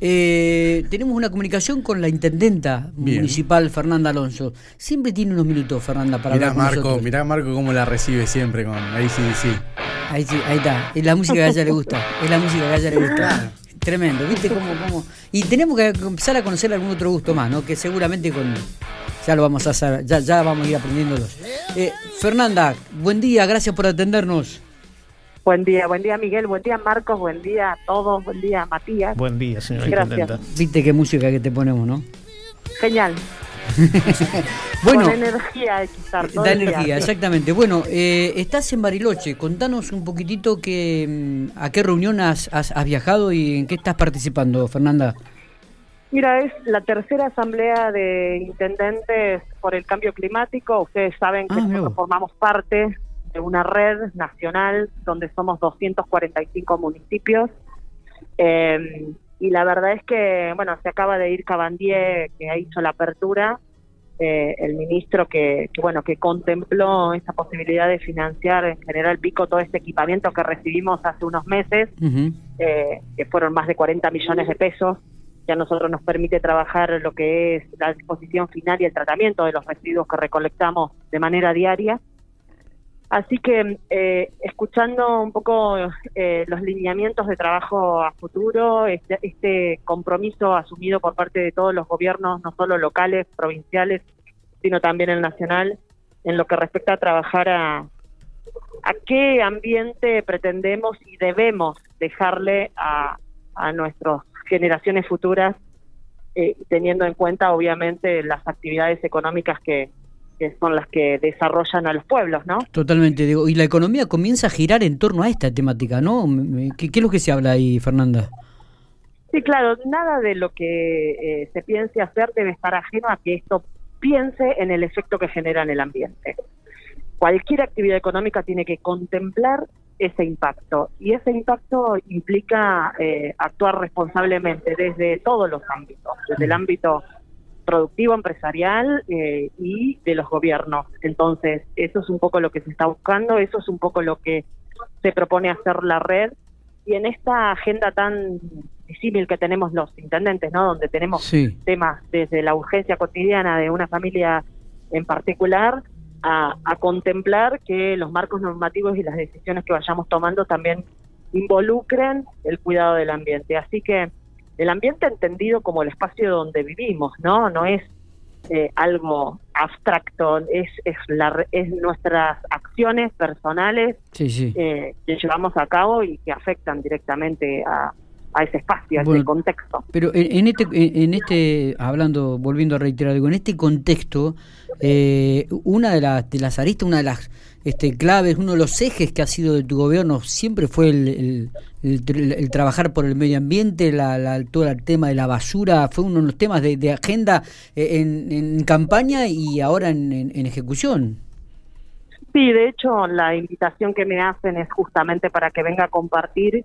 Eh, tenemos una comunicación con la intendenta municipal Fernanda Alonso. Siempre tiene unos minutos, Fernanda, para mirá, hablar con Marco, nosotros. Mirá Marco cómo la recibe siempre con ACDC. Ahí, sí, ahí está. Es la música que a ella le gusta. Es la música que a ella le gusta. Tremendo, ¿viste cómo, cómo? Y tenemos que empezar a conocer algún otro gusto más, ¿no? Que seguramente con. Ya lo vamos a hacer, ya, ya vamos a ir aprendiéndolos. Eh, Fernanda, buen día, gracias por atendernos. Buen día, buen día Miguel, buen día Marcos, buen día a todos, buen día Matías. Buen día, señora Gracias. intendenta. Viste qué música que te ponemos, ¿no? Genial. Bueno, Con energía todo da día. energía, exactamente. Bueno, eh, estás en Bariloche, contanos un poquitito que, mm, a qué reunión has, has- has viajado y en qué estás participando, Fernanda. Mira, es la tercera asamblea de intendentes por el cambio climático. Ustedes saben que Ah, nosotros formamos parte una red nacional donde somos 245 municipios. Eh, y la verdad es que, bueno, se acaba de ir Cabandier, que ha hecho la apertura, eh, el ministro que, que, bueno, que contempló esa posibilidad de financiar en General Pico todo este equipamiento que recibimos hace unos meses eh, que fueron más de 40 millones de pesos, que a nosotros nos permite trabajar lo que es la disposición final y el tratamiento de los residuos que recolectamos de manera diaria. Así que eh, escuchando un poco eh, los lineamientos de trabajo a futuro, este, este compromiso asumido por parte de todos los gobiernos, no solo locales, provinciales, sino también el nacional, en lo que respecta a trabajar a, a qué ambiente pretendemos y debemos dejarle a, a nuestras generaciones futuras, eh, teniendo en cuenta obviamente las actividades económicas que, que son las que desarrollan a los pueblos, ¿no? Totalmente, digo, y la economía comienza a girar en torno a esta temática, ¿no? ¿Qué, qué es lo que se habla ahí, Fernanda? Sí, claro, nada de lo que eh, se piense hacer debe estar ajeno a que esto piense en el efecto que genera en el ambiente. Cualquier actividad económica tiene que contemplar ese impacto y ese impacto implica eh, actuar responsablemente desde todos los ámbitos, desde el ámbito productivo, empresarial eh, y de los gobiernos. Entonces, eso es un poco lo que se está buscando, eso es un poco lo que se propone hacer la red y en esta agenda tan disímil que tenemos los intendentes, ¿no? Donde tenemos Sí. temas desde la urgencia cotidiana de una familia en particular a, a contemplar que los marcos normativos y las decisiones que vayamos tomando también involucren el cuidado del ambiente. Así que el ambiente entendido como el espacio donde vivimos, ¿no? No es eh, algo abstracto, es, es, la, es nuestras acciones personales Sí, sí. eh, que llevamos a cabo y que afectan directamente a, a ese espacio, a Bueno, ese contexto. Pero en, en este, en en este, hablando, volviendo a reiterar, digo, en este contexto, eh, una de, las de las aristas, una de las este, claves, uno de los ejes que ha sido de tu gobierno siempre fue el, el- el tr- el trabajar por el medio ambiente, la, la- todo el tema de la basura, fue uno de los temas de, de agenda eh, en, en campaña y ahora en, en- ejecución. Sí, de hecho, la invitación que me hacen es justamente para que venga a compartir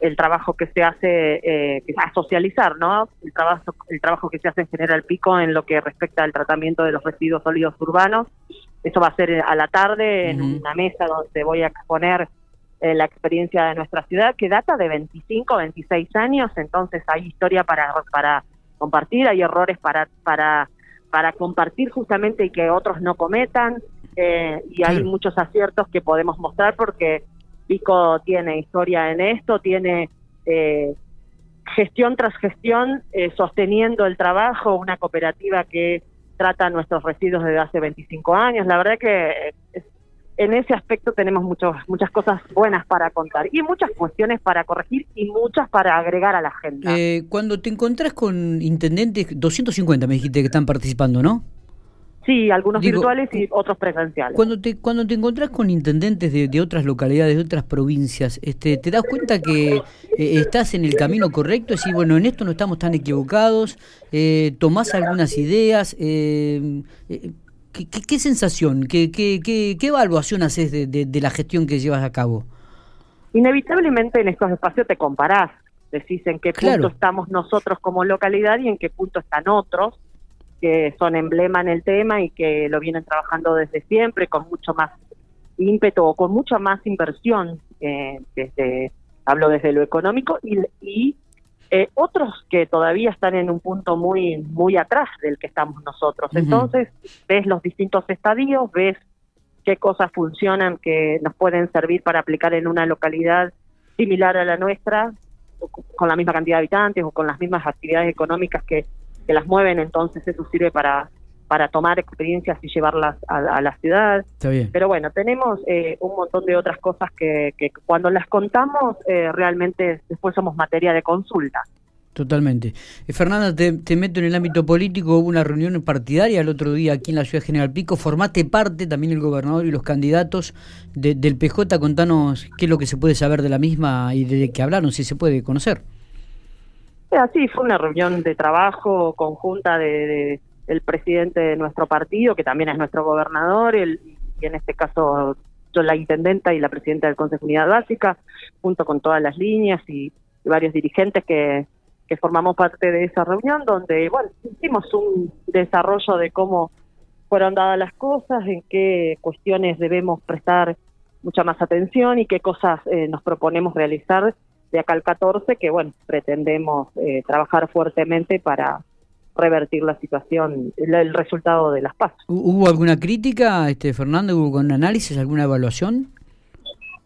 el trabajo que se hace, eh, a socializar, ¿no? El trabajo, el trabajo que se hace en General Pico en lo que respecta al tratamiento de los residuos sólidos urbanos. Eso va a ser a la tarde en una mesa donde voy a exponer eh, la experiencia de nuestra ciudad, que data de 25, 26 años, entonces hay historia para, para compartir, hay errores para, para, para compartir justamente y que otros no cometan, eh, y hay muchos aciertos que podemos mostrar porque Pico tiene historia en esto, tiene eh, gestión tras gestión eh, sosteniendo el trabajo, una cooperativa que trata nuestros residuos desde hace 25 años. La verdad que eh, en ese aspecto tenemos muchos, muchas cosas buenas para contar y muchas cuestiones para corregir y muchas para agregar a la agenda. Eh, cuando te encontrás con intendentes, 250 me dijiste que están participando, ¿no? Sí, algunos digo, virtuales y otros presenciales. Cuando te, cuando te encontrás con intendentes de, de otras localidades, de otras provincias, este, ¿te das cuenta que eh, estás en el camino correcto? Decir, bueno, en esto no estamos tan equivocados, eh, tomás algunas ideas, eh, eh, ¿qué, qué, qué sensación, qué, qué, qué, qué evaluación haces de, de- de la gestión que llevas a cabo? Inevitablemente en estos espacios te comparás, decís en qué punto Claro. estamos nosotros como localidad y en qué punto están otros que son emblema en el tema y que lo vienen trabajando desde siempre con mucho más ímpetu o con mucha más inversión, eh, desde hablo desde lo económico y, y eh, otros que todavía están en un punto muy muy atrás del que estamos nosotros. Entonces, ves los distintos estadios, ves qué cosas funcionan que nos pueden servir para aplicar en una localidad similar a la nuestra, con la misma cantidad de habitantes o con las mismas actividades económicas que, que las mueven, entonces eso sirve para para tomar experiencias y llevarlas a, la ciudad. Pero bueno, tenemos eh, un montón de otras cosas que, que cuando las contamos eh, realmente después somos materia de consulta. Totalmente. Eh, Fernanda, te, meto en el ámbito político, hubo una reunión partidaria el otro día aquí en la ciudad de General Pico, formate parte también el gobernador y los candidatos del PJ, contanos qué es lo que se puede saber de la misma y de qué hablaron, si se puede conocer. Sí, fue una reunión de trabajo conjunta de el presidente de nuestro partido, que también es nuestro gobernador, el, y en este caso yo la intendenta y la presidenta del Consejo de Unidad Básica, junto con todas las líneas y, varios dirigentes que, que formamos parte de esa reunión, donde, bueno, hicimos un desarrollo de cómo fueron dadas las cosas, en qué cuestiones debemos prestar mucha más atención y qué cosas eh, nos proponemos realizar de acá al 14, que, bueno, pretendemos eh, trabajar fuertemente para revertir la situación, el, resultado de las pasos. ¿Hubo alguna crítica, este Fernando? ¿Hubo un análisis, alguna evaluación?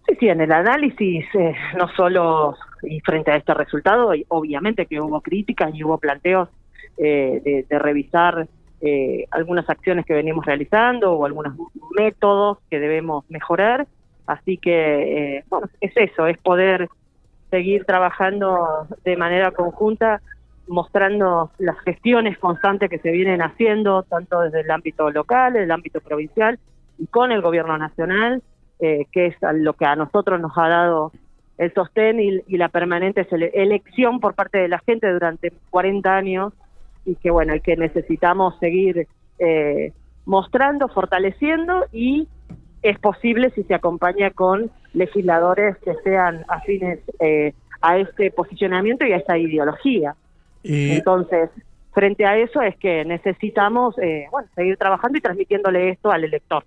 Sí, sí, en el análisis, eh, no solo y frente a este resultado, obviamente que hubo críticas y hubo planteos eh, de, revisar eh, algunas acciones que venimos realizando o algunos métodos que debemos mejorar. Así que, bueno, es eso, es poder seguir trabajando de manera conjunta mostrando las gestiones constantes que se vienen haciendo, tanto desde el ámbito local, el ámbito provincial y con el gobierno nacional, eh, que es lo que a nosotros nos ha dado el sostén y, la permanente elección por parte de la gente durante 40 años y que bueno, y que necesitamos seguir eh, mostrando, fortaleciendo y es posible si se acompaña con legisladores que sean afines eh, a este posicionamiento y a esta ideología. Entonces, frente a eso es que necesitamos eh, bueno, seguir trabajando y transmitiéndole esto al elector.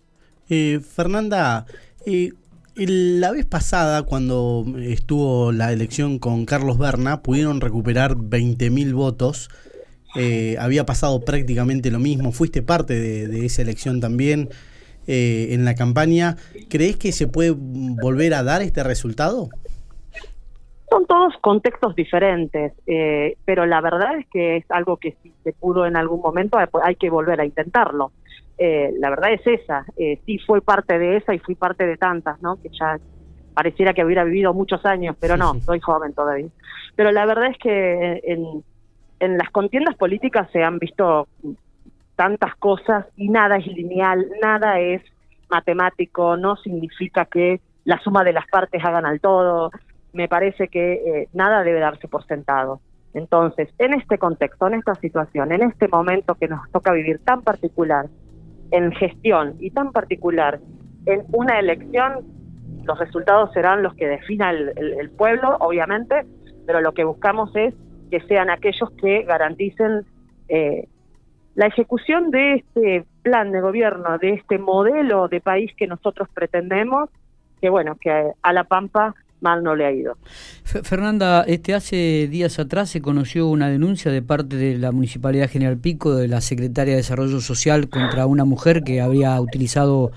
Eh, Fernanda, eh, la vez pasada, cuando estuvo la elección con Carlos Berna, pudieron recuperar 20.000 votos. había pasado prácticamente lo mismo. Fuiste parte de, esa elección también en la campaña. ¿Crees que se puede volver a dar este resultado? Son todos contextos diferentes, eh, pero la verdad es que es algo que si se pudo en algún momento hay que volver a intentarlo. Eh, la verdad es esa, eh, sí fue parte de esa y fui parte de tantas, ¿no? Que ya pareciera que hubiera vivido muchos años, pero no, soy joven todavía. Pero la verdad es que en, en las contiendas políticas se han visto tantas cosas y nada es lineal, nada es matemático, no significa que la suma de las partes hagan al todo, me parece que eh, nada debe darse por sentado. Entonces, en este contexto, en esta situación, en este momento que nos toca vivir tan particular, en gestión y tan particular, en una elección, los resultados serán los que defina el, pueblo, obviamente, pero lo que buscamos es que sean aquellos que garanticen eh, la ejecución de este plan de gobierno, de este modelo de país que nosotros pretendemos, que bueno, que a La Pampa mal no le ha ido. Fernanda, este hace días atrás se conoció una denuncia de parte de la Municipalidad General Pico, de la Secretaria de Desarrollo Social, contra una mujer que había utilizado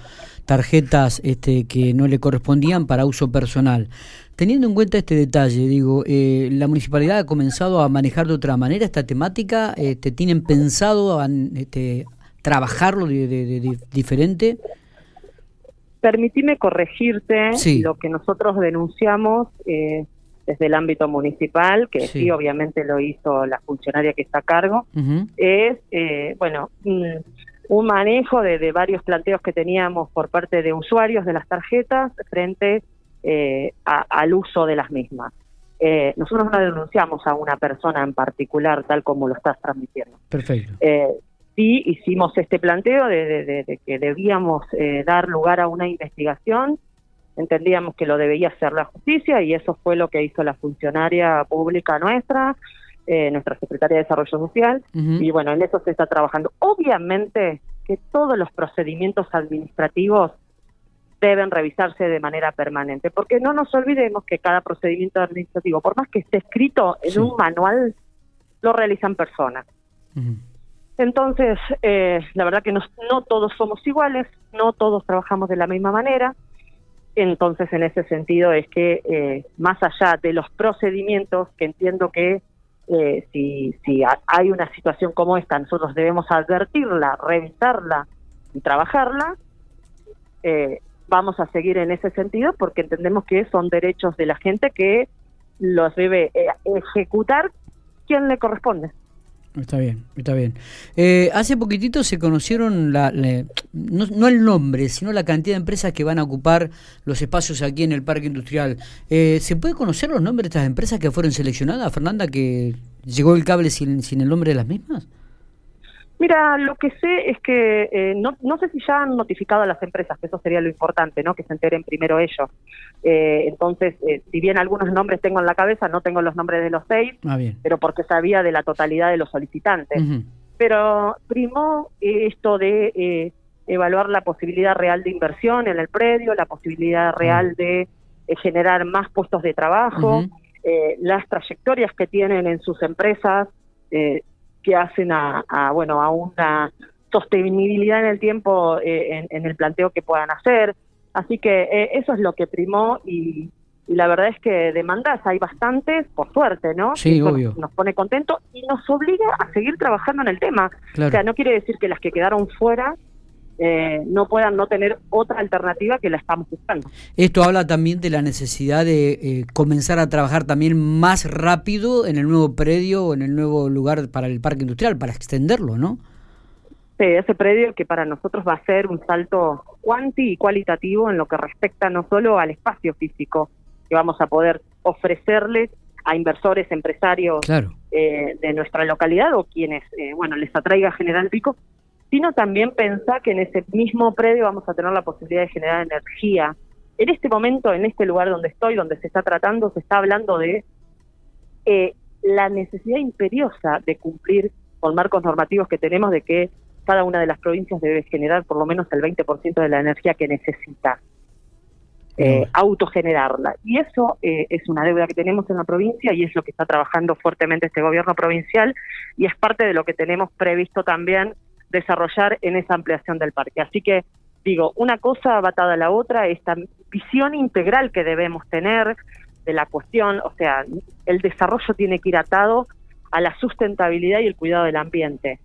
tarjetas este, que no le correspondían para uso personal. Teniendo en cuenta este detalle, digo, eh, ¿la municipalidad ha comenzado a manejar de otra manera esta temática? Este, ¿Tienen pensado este, trabajarlo de diferente? Permitime corregirte lo que nosotros denunciamos eh, desde el ámbito municipal, que sí. obviamente lo hizo la funcionaria que está a cargo, es, eh, bueno, un, manejo de, varios planteos que teníamos por parte de usuarios de las tarjetas frente eh, al uso de las mismas. nosotros no denunciamos a una persona en particular tal como lo estás transmitiendo. Perfecto sí hicimos este planteo de, que debíamos eh, dar lugar a una investigación, entendíamos que lo debía hacer la justicia y eso fue lo que hizo la funcionaria pública nuestra, eh, nuestra secretaria de Desarrollo Social, y bueno, en eso se está trabajando. Obviamente que todos los procedimientos administrativos deben revisarse de manera permanente, porque no nos olvidemos que cada procedimiento administrativo, por más que esté escrito en un manual, lo realizan personas. Entonces, eh, la verdad que no, no todos somos iguales, no todos trabajamos de la misma manera, entonces en ese sentido es que eh, más allá de los procedimientos, que entiendo que eh, si, si hay una situación como esta, nosotros debemos advertirla, revisarla y trabajarla, eh, vamos a seguir en ese sentido porque entendemos que son derechos de la gente que los debe eh, ejecutar quien le corresponde. Está bien, está bien. Eh, hace poquitito se conocieron, la, no, el nombre, sino la cantidad de empresas que van a ocupar los espacios aquí en el parque industrial. Eh, ¿Se puede conocer los nombres de estas empresas que fueron seleccionadas, Fernanda, que llegó el cable sin, sin el nombre de las mismas? Mira, lo que sé es que eh, no, no sé si ya han notificado a las empresas, que eso sería lo importante, ¿no? Que se enteren primero ellos. Eh, entonces, eh, si bien algunos nombres tengo en la cabeza, no tengo los nombres de los seis, ah, pero porque sabía de la totalidad de los solicitantes. Pero primó esto de evaluar la posibilidad real de inversión en el predio, la posibilidad real de generar más puestos de trabajo, las trayectorias que tienen en sus empresas. Eh, que hacen a, bueno a una sostenibilidad en el tiempo eh, en, el planteo que puedan hacer. Así que eh, eso es lo que primó y, la verdad es que demandas hay bastantes, por suerte, ¿no? Sí, obvio. Nos pone contento y nos obliga a seguir trabajando en el tema. O sea, no quiere decir que las que quedaron fuera eh, no puedan no tener otra alternativa que la estamos buscando. Esto habla también de la necesidad de eh, comenzar a trabajar también más rápido en el nuevo predio o en el nuevo lugar para el parque industrial, para extenderlo, ¿no? Sí, ese predio que para nosotros va a ser un salto cuanti y cualitativo en lo que respecta no solo al espacio físico que vamos a poder ofrecerles a inversores, empresarios eh, de nuestra localidad o quienes, bueno, les atraiga General Pico, sino también pensar que en ese mismo predio vamos a tener la posibilidad de generar energía. En este momento, en este lugar donde estoy, donde se está tratando, se está hablando de eh, la necesidad imperiosa de cumplir con marcos normativos que tenemos de que cada una de las provincias debe generar por lo menos el 20% de la energía que necesita. Eh, autogenerarla. Y eso eh, es una deuda que tenemos en la provincia y es lo que está trabajando fuertemente este gobierno provincial y es parte de lo que tenemos previsto también desarrollar en esa ampliación del parque. Así que digo, una cosa batada a la otra, esta visión integral que debemos tener de la cuestión, o sea, el desarrollo tiene que ir atado a la sustentabilidad y el cuidado del ambiente.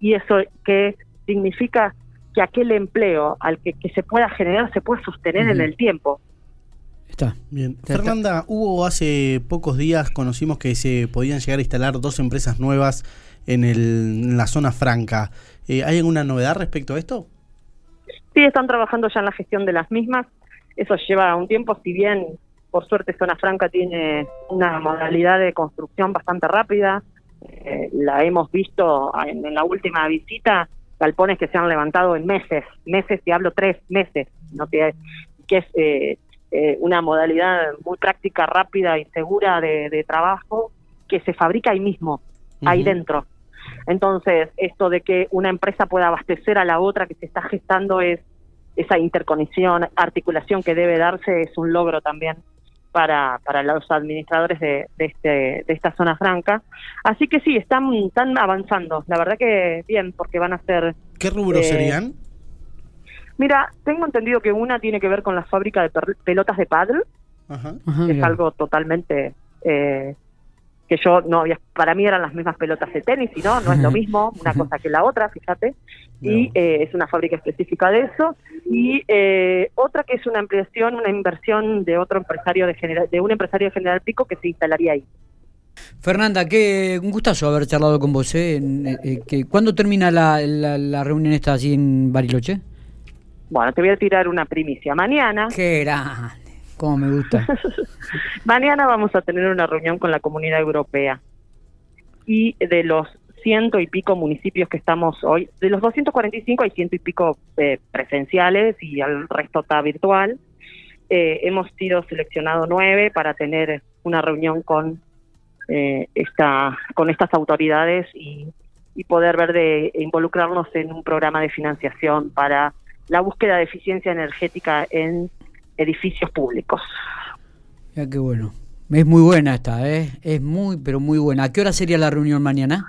Y eso que significa que aquel empleo al que, se pueda generar se puede sostener en el tiempo. Está. Bien. Fernanda, hubo hace pocos días, conocimos que se podían llegar a instalar dos empresas nuevas en, el, la zona franca. Eh, ¿Hay alguna novedad respecto a esto? Sí, están trabajando ya en la gestión de las mismas. Eso lleva un tiempo, si bien por suerte Zona Franca tiene una modalidad de construcción bastante rápida. Eh, la hemos visto en, la última visita, galpones que se han levantado en meses, meses, y hablo tres meses, ¿no? que, que es eh, una modalidad muy práctica, rápida y segura de, trabajo que se fabrica ahí mismo, ahí dentro. Entonces, esto de que una empresa pueda abastecer a la otra que se está gestando es esa interconexión, articulación que debe darse es un logro también para, para los administradores de, de, este, de esta zona franca. Así que sí, están, están avanzando. La verdad que bien, porque van a ser... ¿Qué rubros eh, serían? Mira, tengo entendido que una tiene que ver con la fábrica de pelotas de paddle, es algo totalmente eh, que yo no había, para mí eran las mismas pelotas de tenis, y no, no es lo mismo una cosa que la otra, fíjate, y eh, es una fábrica específica de eso, y eh, otra que es una ampliación, una inversión de otro empresario de general, de un empresario de General Pico que se instalaría ahí. Fernanda, qué un gustazo haber charlado con vos. ¿eh? eh ¿Cuándo termina la, la, reunión esta así en Bariloche? Bueno, te voy a tirar una primicia. Mañana. Qué grande. Como me gusta. Mañana vamos a tener una reunión con la comunidad europea. Y de los ciento y pico municipios que estamos hoy, de los 245 hay ciento y pico eh, presenciales y el resto está virtual. Eh, hemos sido seleccionados nueve para tener una reunión con eh, esta con estas autoridades y, y poder ver de involucrarnos en un programa de financiación para la búsqueda de eficiencia energética en edificios públicos. Ya qué bueno. Es muy buena esta, ¿eh? Es muy, pero muy buena. ¿A qué hora sería la reunión mañana?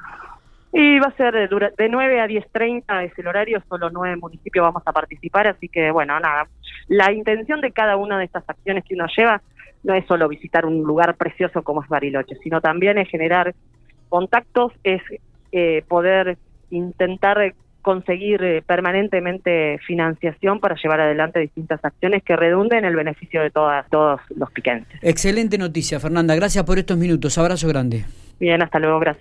Y va a ser de, de 9 a 10.30 es el horario, solo nueve municipios vamos a participar, así que bueno, nada. La intención de cada una de estas acciones que uno lleva no es solo visitar un lugar precioso como es Bariloche, sino también es generar contactos, es eh, poder intentar conseguir eh, permanentemente financiación para llevar adelante distintas acciones que redunden en el beneficio de todas, todos los piquenses. Excelente noticia, Fernanda. Gracias por estos minutos. Abrazo grande. Bien, hasta luego. Gracias.